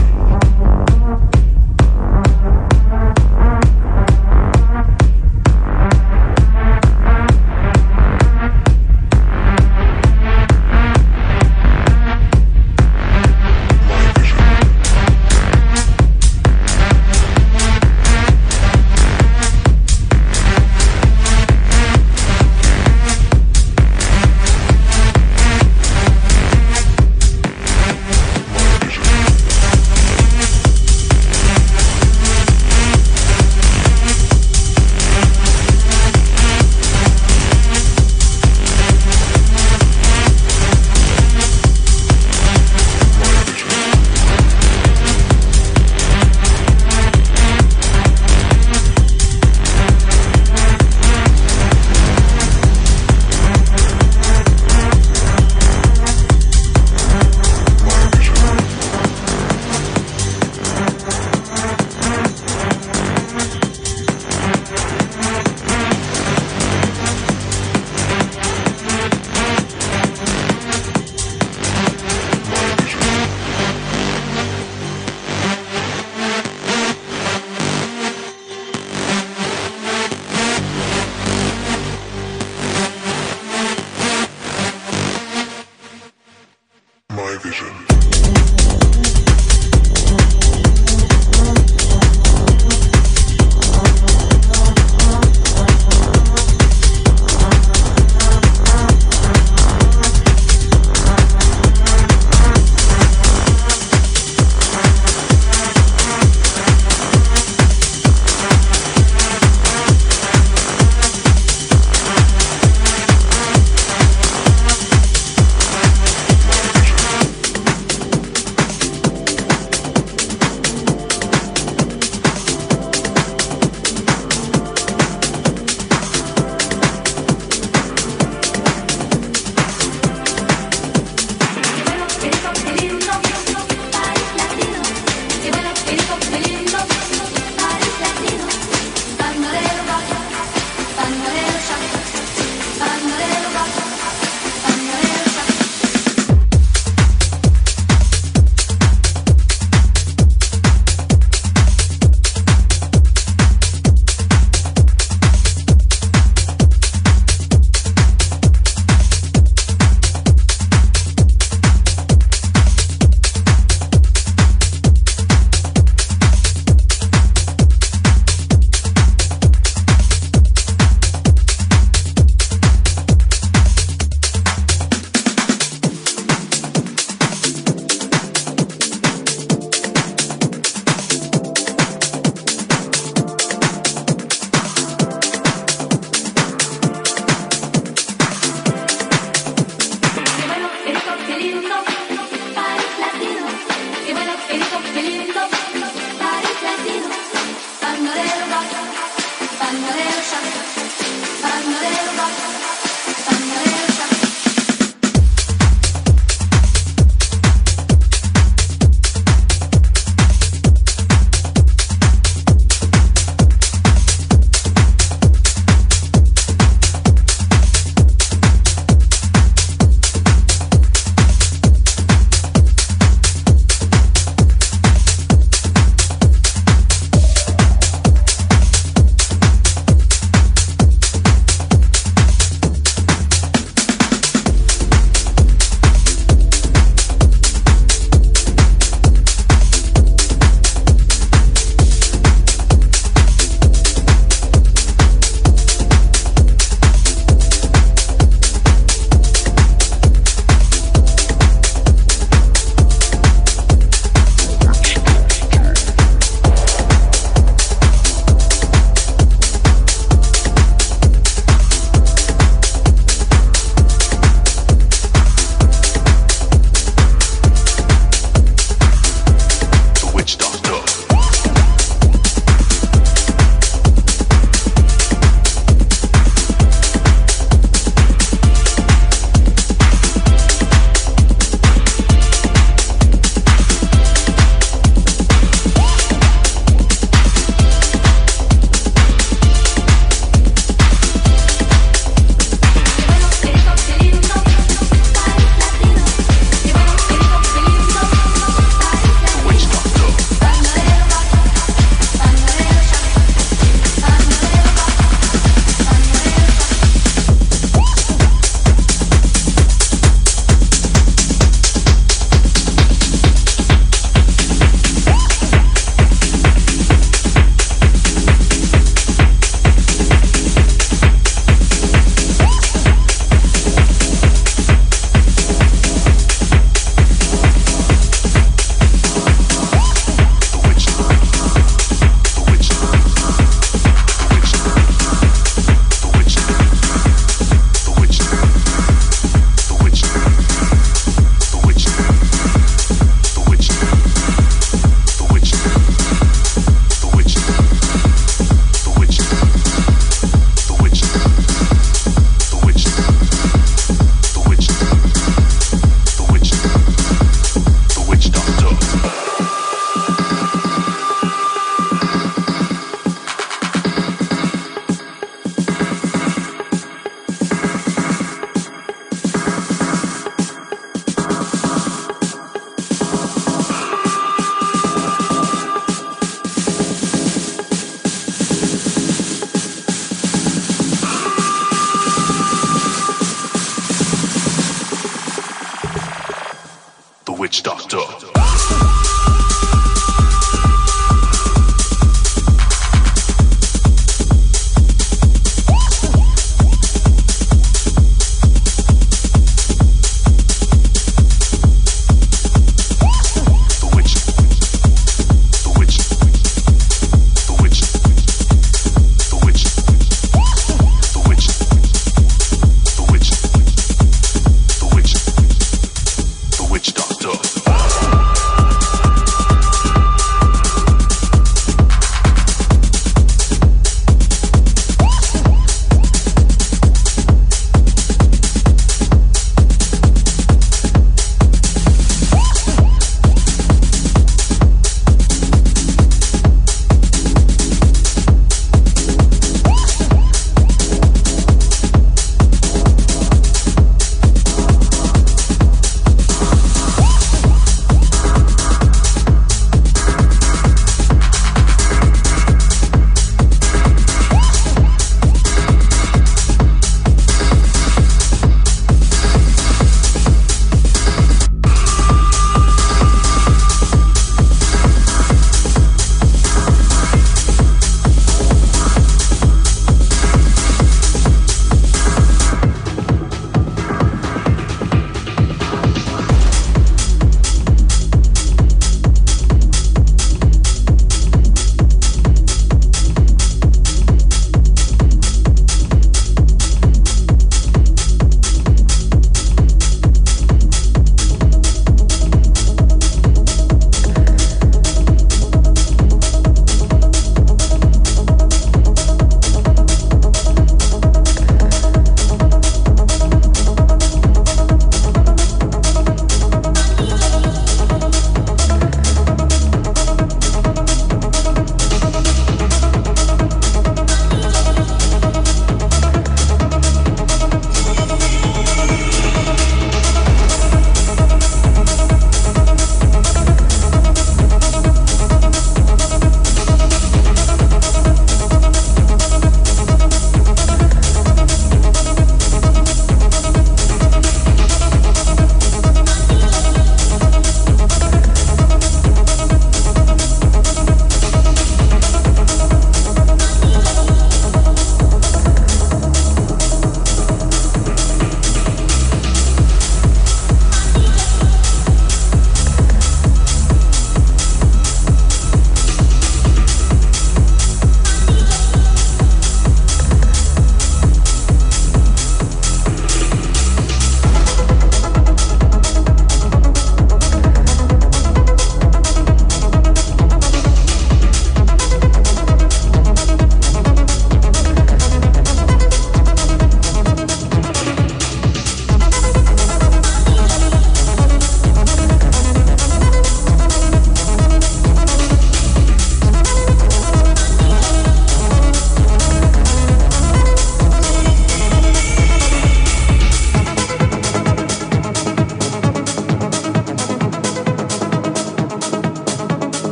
うん。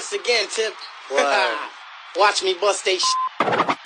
Once again, Tip. Watch me bust they sh-